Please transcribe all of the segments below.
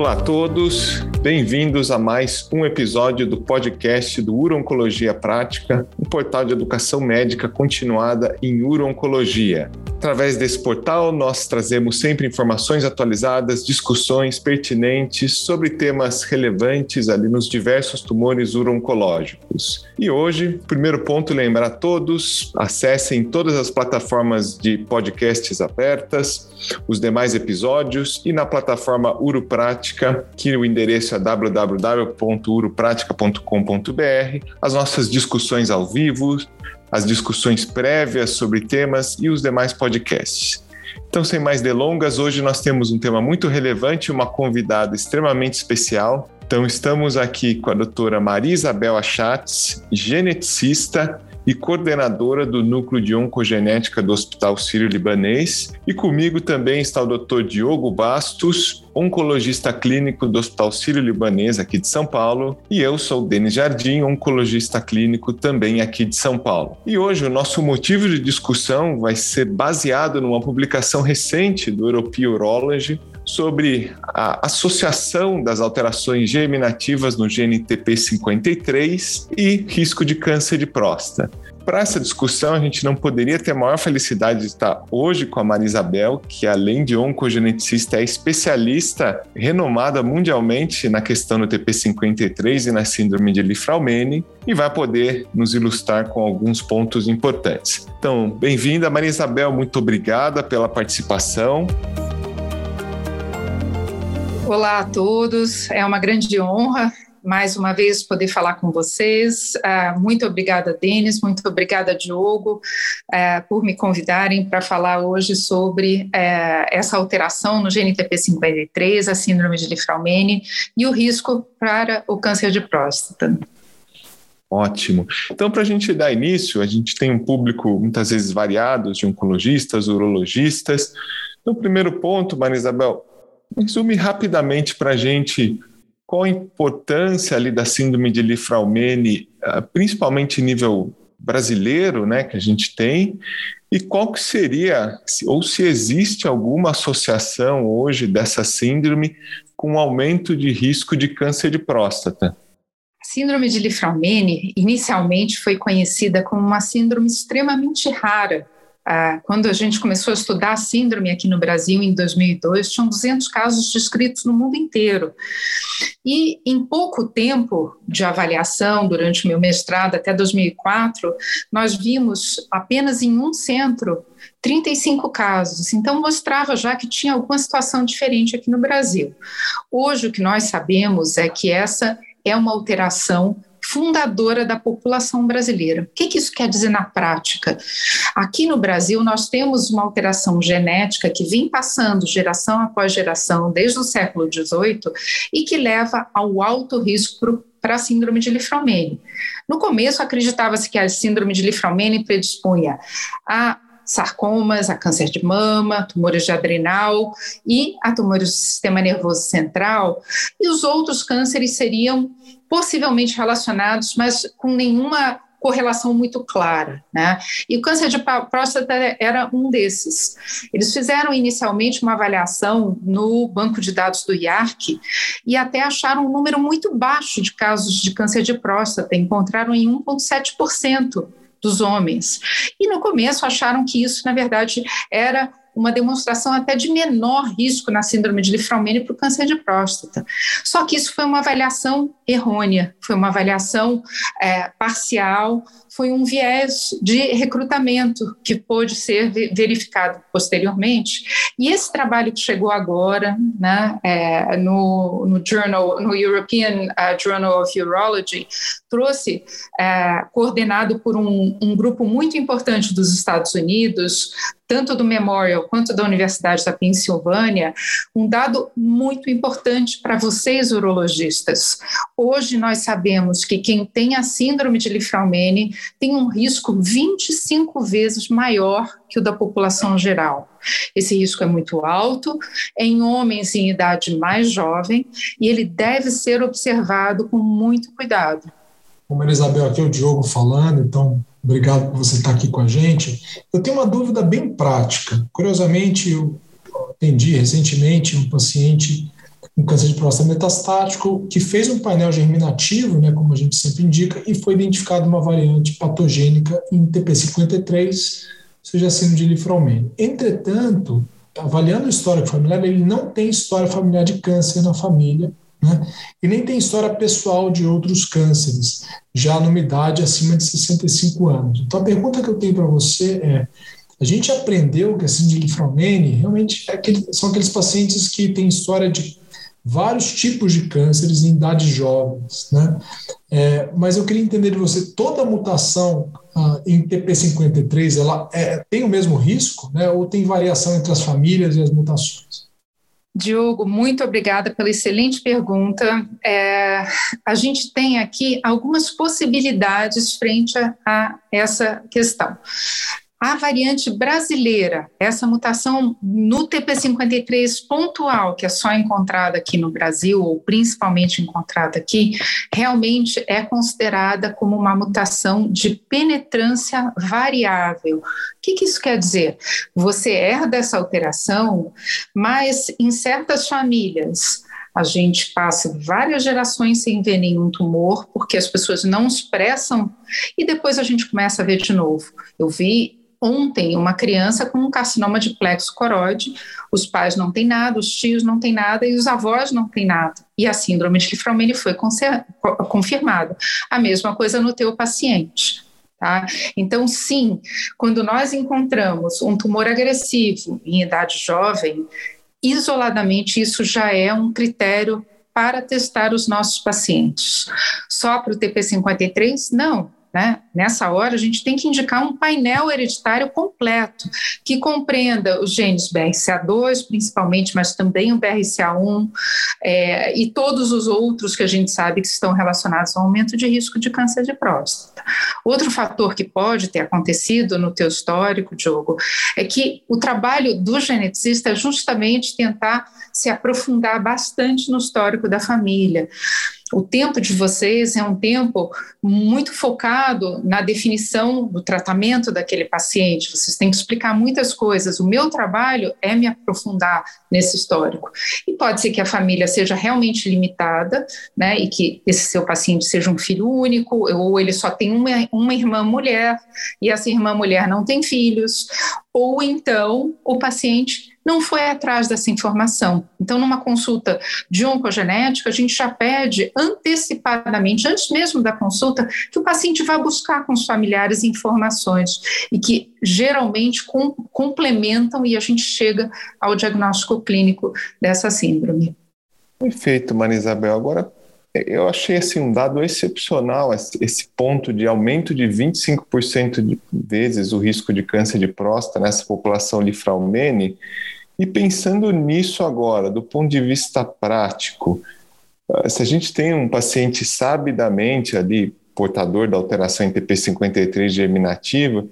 Olá a todos, bem-vindos a mais um episódio do podcast do Uro-Oncologia Prática, um portal de educação médica continuada em uro-oncologia. Através desse portal, nós trazemos sempre informações atualizadas, discussões pertinentes sobre temas relevantes ali nos diversos tumores uro-oncológicos. E hoje, primeiro ponto, lembrar a todos, acessem todas as plataformas de podcasts abertas, os demais episódios e na plataforma Uroprática, que o endereço é www.uropratica.com.br, as nossas discussões ao vivo, as discussões prévias sobre temas e os demais podcasts. Então, sem mais delongas, hoje nós temos um tema muito relevante e uma convidada extremamente especial. Então, estamos aqui com a doutora Maria Isabel Achatz, geneticista e coordenadora do Núcleo de Oncogenética do Hospital Sírio-Libanês. E comigo também está o Dr. Diogo Bastos, oncologista clínico do Hospital Sírio-Libanês aqui de São Paulo. E eu sou Denis Jardim, oncologista clínico também aqui de São Paulo. E hoje o nosso motivo de discussão vai ser baseado numa publicação recente do European Urology, sobre a associação das alterações germinativas no gene TP53 e risco de câncer de próstata. Para essa discussão, a gente não poderia ter a maior felicidade de estar hoje com a Maria Isabel, que além de oncogeneticista, é especialista renomada mundialmente na questão do TP53 e na síndrome de Li-Fraumeni e vai poder nos ilustrar com alguns pontos importantes. Então, bem-vinda, Maria Isabel, muito obrigada pela participação. Olá a todos, é uma grande honra mais uma vez poder falar com vocês. Uh, muito obrigada, Denis, muito obrigada, Diogo, uh, por me convidarem para falar hoje sobre uh, essa alteração no GNTP53, a síndrome de Lifraumene e o risco para o câncer de próstata. Ótimo. Então, para a gente dar início, a gente tem um público muitas vezes variado de oncologistas, urologistas. No primeiro ponto, Maria Isabel, Resume rapidamente para a gente qual a importância ali da síndrome de Lifraumene, ah, principalmente em nível brasileiro, né, que a gente tem, e qual que seria, ou se existe alguma associação hoje dessa síndrome com aumento de risco de câncer de próstata. A síndrome de Lifraumene inicialmente foi conhecida como uma síndrome extremamente rara, ah, quando a gente começou a estudar a síndrome aqui no Brasil em 2002, tinham 200 casos descritos no mundo inteiro. E em pouco tempo de avaliação, durante meu mestrado até 2004, nós vimos apenas em um centro 35 casos. Então, mostrava já que tinha alguma situação diferente aqui no Brasil. Hoje, o que nós sabemos é que essa é uma alteração fundadora da população brasileira. O que, que isso quer dizer na prática? Aqui no Brasil, nós temos uma alteração genética que vem passando geração após geração desde o século XVIII e que leva ao alto risco para a síndrome de Lifraumene. No começo, acreditava-se que a síndrome de Lifraumene predispunha a sarcomas, a câncer de mama, tumores de adrenal e a tumores do sistema nervoso central, e os outros cânceres seriam possivelmente relacionados, mas com nenhuma correlação muito clara, né? E o câncer de próstata era um desses. Eles fizeram inicialmente uma avaliação no banco de dados do IARC e até acharam um número muito baixo de casos de câncer de próstata, encontraram em 1,7% dos homens. E no começo acharam que isso, na verdade, era uma demonstração até de menor risco na síndrome de Lifraumene para o câncer de próstata. Só que isso foi uma avaliação errônea, foi uma avaliação é, parcial, foi um viés de recrutamento que pôde ser verificado posteriormente. E esse trabalho que chegou agora, né, é, no, no, journal, no European uh, Journal of Urology, trouxe, é, coordenado por um, um grupo muito importante dos Estados Unidos, tanto do Memorial quanto da Universidade da Pensilvânia, um dado muito importante para vocês, urologistas. Hoje nós sabemos que quem tem a síndrome de Lifraumene tem um risco 25 vezes maior que o da população geral. Esse risco é muito alto em homens em idade mais jovem e ele deve ser observado com muito cuidado. Como Isabel, aqui é o Diogo falando, então Obrigado por você estar aqui com a gente. Eu tenho uma dúvida bem prática. Curiosamente, eu atendi recentemente um paciente um câncer de próstata metastático, que fez um painel germinativo, né, como a gente sempre indica, e foi identificada uma variante patogênica em TP53, seja síndrome de Lifraumene. Entretanto, avaliando o histórico familiar, ele não tem história familiar de câncer na família, né? E nem tem história pessoal de outros cânceres, já numa idade acima de 65 anos. Então, a pergunta que eu tenho para você é: a gente aprendeu que a síndrome de realmente é aquele, são aqueles pacientes que têm história de vários tipos de cânceres em idades jovens, né? É, mas eu queria entender de você toda mutação ah, em TP53 ela é, tem o mesmo risco, né? Ou tem variação entre as famílias e as mutações? Diogo, muito obrigada pela excelente pergunta. É, a gente tem aqui algumas possibilidades frente a, a essa questão. A variante brasileira, essa mutação no TP53 pontual, que é só encontrada aqui no Brasil, ou principalmente encontrada aqui, realmente é considerada como uma mutação de penetrância variável. O que, que isso quer dizer? Você herda essa alteração, mas em certas famílias, a gente passa várias gerações sem ver nenhum tumor, porque as pessoas não expressam, e depois a gente começa a ver de novo. Eu vi ontem uma criança com um carcinoma de plexo coroide, os pais não têm nada, os tios não têm nada e os avós não têm nada. E a síndrome de Lifraumene foi confirmada. A mesma coisa no teu paciente. Tá? Então, sim, quando nós encontramos um tumor agressivo em idade jovem, isoladamente isso já é um critério para testar os nossos pacientes. Só para o TP53? Não, né? Nessa hora, a gente tem que indicar um painel hereditário completo, que compreenda os genes BRCA2, principalmente, mas também o BRCA1 é, e todos os outros que a gente sabe que estão relacionados ao aumento de risco de câncer de próstata. Outro fator que pode ter acontecido no teu histórico, Diogo, é que o trabalho do geneticista é justamente tentar se aprofundar bastante no histórico da família o tempo de vocês é um tempo muito focado na definição do tratamento daquele paciente. Vocês têm que explicar muitas coisas. O meu trabalho é me aprofundar nesse histórico. E pode ser que a família seja realmente limitada, né, e que esse seu paciente seja um filho único, ou ele só tem uma, uma irmã mulher, e essa irmã mulher não tem filhos, ou então o paciente não foi atrás dessa informação. Então, numa consulta de oncogenética, a gente já pede antecipadamente, antes mesmo da consulta, que o paciente vá buscar com os familiares informações e que geralmente com, complementam e a gente chega ao diagnóstico clínico dessa síndrome. Perfeito, Maria Isabel. Agora, eu achei assim, um dado excepcional esse ponto de aumento de 25% de vezes o risco de câncer de próstata nessa população Lifraumene. E pensando nisso agora, do ponto de vista prático, ah, se a gente tem um paciente sabidamente ali portador da alteração em TP53 germinativa,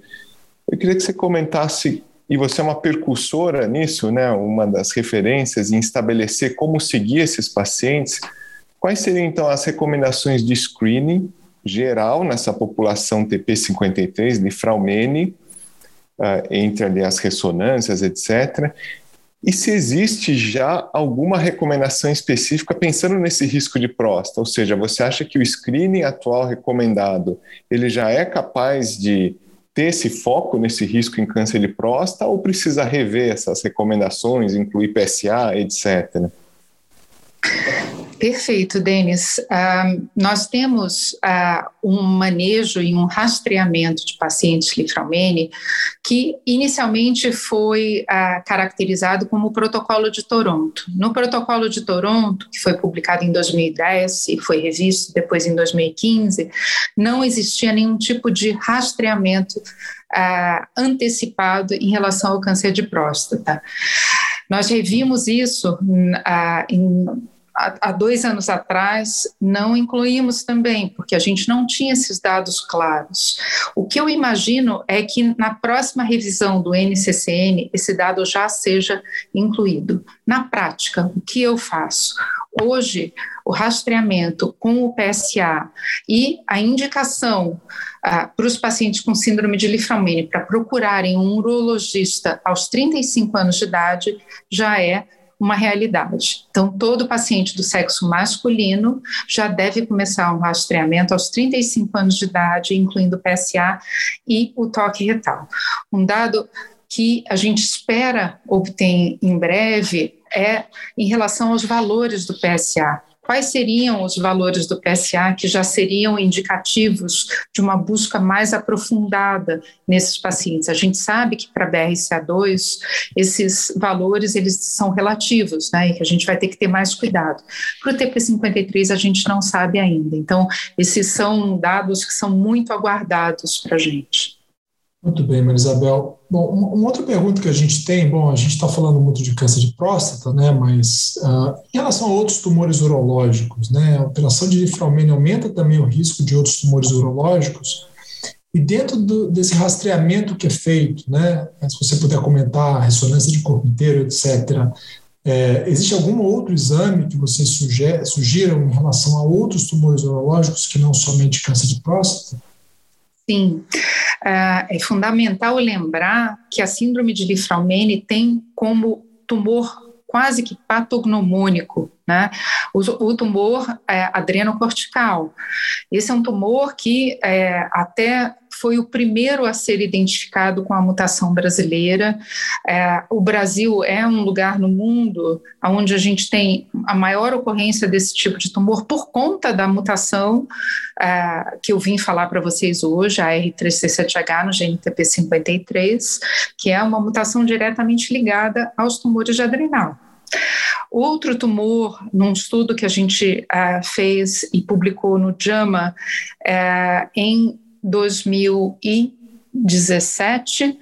eu queria que você comentasse, e você é uma percussora nisso, né, uma das referências em estabelecer como seguir esses pacientes, Quais seriam então as recomendações de screening geral nessa população TP53, Lifraumene, uh, entre ali as ressonâncias, etc. E se existe já alguma recomendação específica pensando nesse risco de próstata, ou seja, você acha que o screening atual recomendado ele já é capaz de ter esse foco nesse risco em câncer de próstata ou precisa rever essas recomendações, incluir PSA, etc. Perfeito, Denis. Uh, nós temos uh, um manejo e um rastreamento de pacientes Lifraumene que inicialmente foi uh, caracterizado como o Protocolo de Toronto. No Protocolo de Toronto, que foi publicado em 2010 e foi revisto depois em 2015, não existia nenhum tipo de rastreamento antecipado em relação ao câncer de próstata. Nós revimos isso em há dois anos atrás, não incluímos também, porque a gente não tinha esses dados claros. O que eu imagino é que na próxima revisão do NCCN, esse dado já seja incluído. Na prática, o que eu faço? Hoje, o rastreamento com o PSA e a indicação ah, para os pacientes com síndrome de Lifraumene para procurarem um urologista aos 35 anos de idade já é uma realidade. Então, todo paciente do sexo masculino já deve começar um rastreamento aos 35 anos de idade, incluindo o PSA e o toque retal. Um dado que a gente espera obter em breve é em relação aos valores do PSA quais seriam os valores do PSA que já seriam indicativos de uma busca mais aprofundada nesses pacientes. A gente sabe que para BRCA2 esses valores eles são relativos, né, e que a gente vai ter que ter mais cuidado. Para o TP53 a gente não sabe ainda. Então esses são dados que são muito aguardados para a gente. Muito bem, Marisabel. Bom, uma outra pergunta que a gente tem, bom, a gente está falando muito de câncer de próstata, né, mas uh, em relação a outros tumores urológicos, né, a operação de difraumênio aumenta também o risco de outros tumores urológicos, e dentro do, desse rastreamento que é feito, né, se você puder comentar ressonância de corpo inteiro, etc., é, existe algum outro exame que vocês sugiram em relação a outros tumores urológicos que não somente câncer de próstata? Sim, é, é fundamental lembrar que a síndrome de Lifraumene tem como tumor quase que patognomônico, né? O, o tumor é, adrenocortical. Esse é um tumor que é, até foi o primeiro a ser identificado com a mutação brasileira. É, o Brasil é um lugar no mundo onde a gente tem a maior ocorrência desse tipo de tumor por conta da mutação é, que eu vim falar para vocês hoje, a R3C7H no GNTP53, que é uma mutação diretamente ligada aos tumores de adrenal. Outro tumor, num estudo que a gente uh, fez e publicou no JAMA uh, em 2017,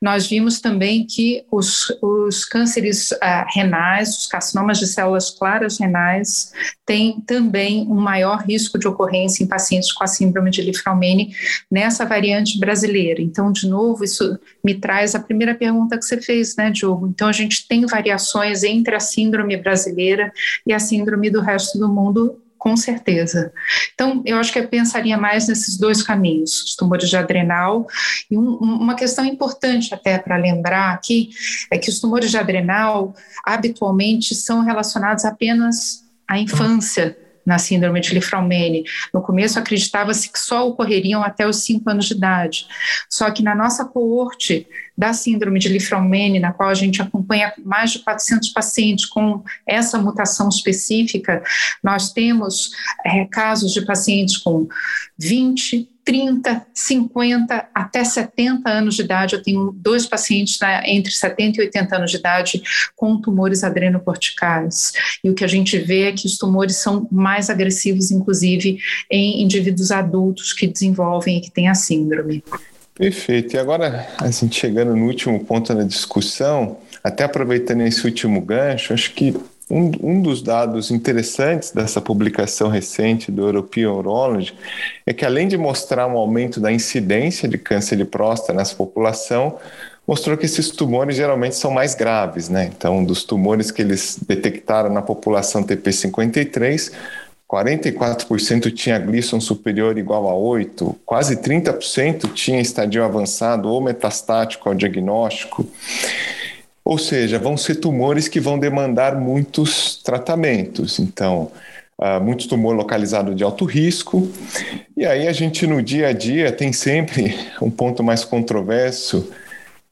nós vimos também que os, os cânceres uh, renais, os carcinomas de células claras renais, têm também um maior risco de ocorrência em pacientes com a síndrome de Lifraumene nessa variante brasileira. Então, de novo, isso me traz a primeira pergunta que você fez, né, Diogo? Então, a gente tem variações entre a síndrome brasileira e a síndrome do resto do mundo com certeza. Então, eu acho que eu pensaria mais nesses dois caminhos, os tumores de adrenal. E um, uma questão importante até para lembrar aqui é que os tumores de adrenal habitualmente são relacionados apenas à infância na síndrome de Lifraumene. No começo acreditava-se que só ocorreriam até os 5 anos de idade. Só que na nossa coorte da síndrome de Lifraumene, na qual a gente acompanha mais de 400 pacientes com essa mutação específica, nós temos é, casos de pacientes com 20, 30, 50 até 70 anos de idade. Eu tenho dois pacientes né, entre 70 e 80 anos de idade com tumores adrenocorticais. E o que a gente vê é que os tumores são mais agressivos, inclusive em indivíduos adultos que desenvolvem e que têm a síndrome. Perfeito. E agora, a gente chegando no último ponto da discussão, até aproveitando esse último gancho, acho que um, um dos dados interessantes dessa publicação recente do European Urology é que, além de mostrar um aumento da incidência de câncer de próstata nessa população, mostrou que esses tumores geralmente são mais graves, né? Então, dos tumores que eles detectaram na população TP53, 44% tinha Gleason superior igual a 8, quase 30% tinha estadio avançado ou metastático ao diagnóstico. Ou seja, vão ser tumores que vão demandar muitos tratamentos. Então, uh, muitos tumores localizados de alto risco. E aí a gente no dia a dia tem sempre um ponto mais controverso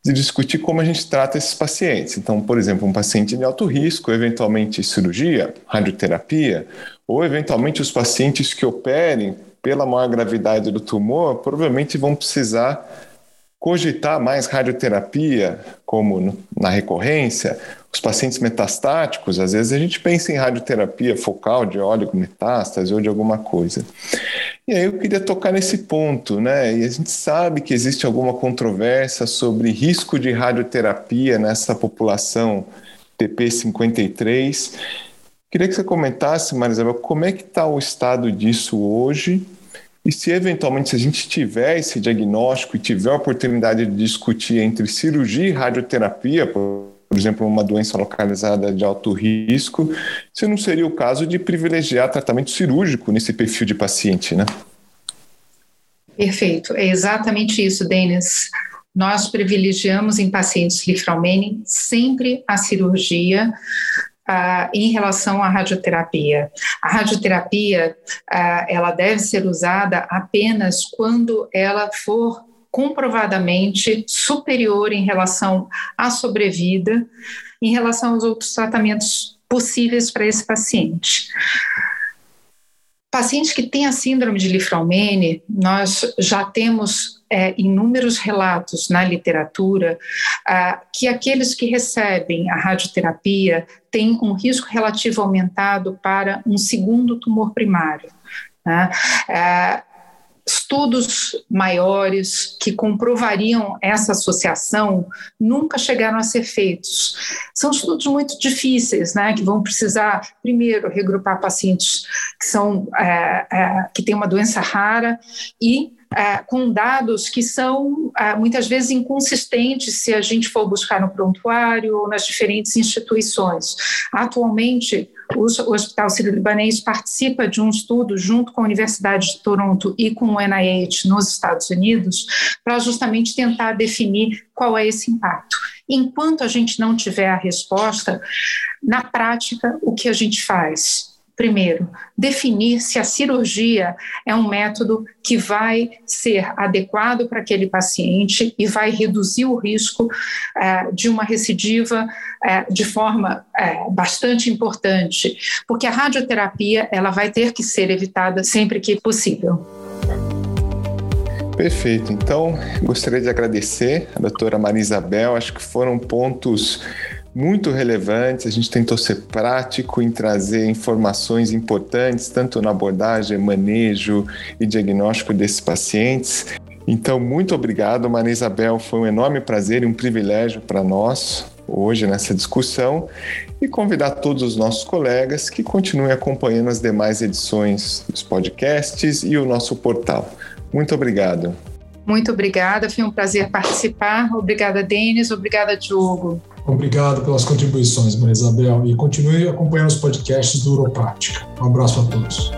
de discutir como a gente trata esses pacientes. Então, por exemplo, um paciente de alto risco, eventualmente cirurgia, radioterapia, ou eventualmente os pacientes que operem pela maior gravidade do tumor, provavelmente vão precisar cogitar mais radioterapia, como na recorrência, os pacientes metastáticos, às vezes a gente pensa em radioterapia focal de oligometástase ou de alguma coisa. E aí eu queria tocar nesse ponto, né? E a gente sabe que existe alguma controvérsia sobre risco de radioterapia nessa população TP53. Queria que você comentasse, Marisabel, como é que está o estado disso hoje e se eventualmente se a gente tiver esse diagnóstico e tiver a oportunidade de discutir entre cirurgia e radioterapia, por exemplo, uma doença localizada de alto risco, se não seria o caso de privilegiar tratamento cirúrgico nesse perfil de paciente, né? Perfeito, é exatamente isso, Denis. Nós privilegiamos em pacientes lifraumene sempre a cirurgia, ah, em relação à radioterapia. A radioterapia ah, ela deve ser usada apenas quando ela for comprovadamente superior em relação à sobrevida, em relação aos outros tratamentos possíveis para esse paciente. Paciente que tem a síndrome de Lifraumene, nós já temos é, inúmeros relatos na literatura ah, que aqueles que recebem a radioterapia têm um risco relativo aumentado para um segundo tumor primário. Né? Ah, estudos maiores que comprovariam essa associação nunca chegaram a ser feitos. São estudos muito difíceis, né, que vão precisar primeiro regrupar pacientes que são é, é, que têm uma doença rara e é, com dados que são é, muitas vezes inconsistentes se a gente for buscar no prontuário ou nas diferentes instituições. Atualmente, o Hospital Sírio-Libanês participa de um estudo junto com a Universidade de Toronto e com o NIH nos Estados Unidos para justamente tentar definir qual é esse impacto. Enquanto a gente não tiver a resposta, na prática, o que a gente faz? Primeiro, definir se a cirurgia é um método que vai ser adequado para aquele paciente e vai reduzir o risco é, de uma recidiva é, de forma é, bastante importante, porque a radioterapia ela vai ter que ser evitada sempre que possível. Perfeito. Então, gostaria de agradecer a doutora Maria Isabel. Acho que foram pontos muito relevantes. A gente tentou ser prático em trazer informações importantes, tanto na abordagem, manejo e diagnóstico desses pacientes. Então, muito obrigado, Maria Isabel. Foi um enorme prazer e um privilégio para nós hoje nessa discussão e convidar todos os nossos colegas que continuem acompanhando as demais edições dos podcasts e o nosso portal. Muito obrigado. Muito obrigada, foi um prazer participar. Obrigada, Denis. Obrigada, Diogo. Obrigado pelas contribuições, Maria Isabel, e continue acompanhando os podcasts do Uroprática. Um abraço a todos.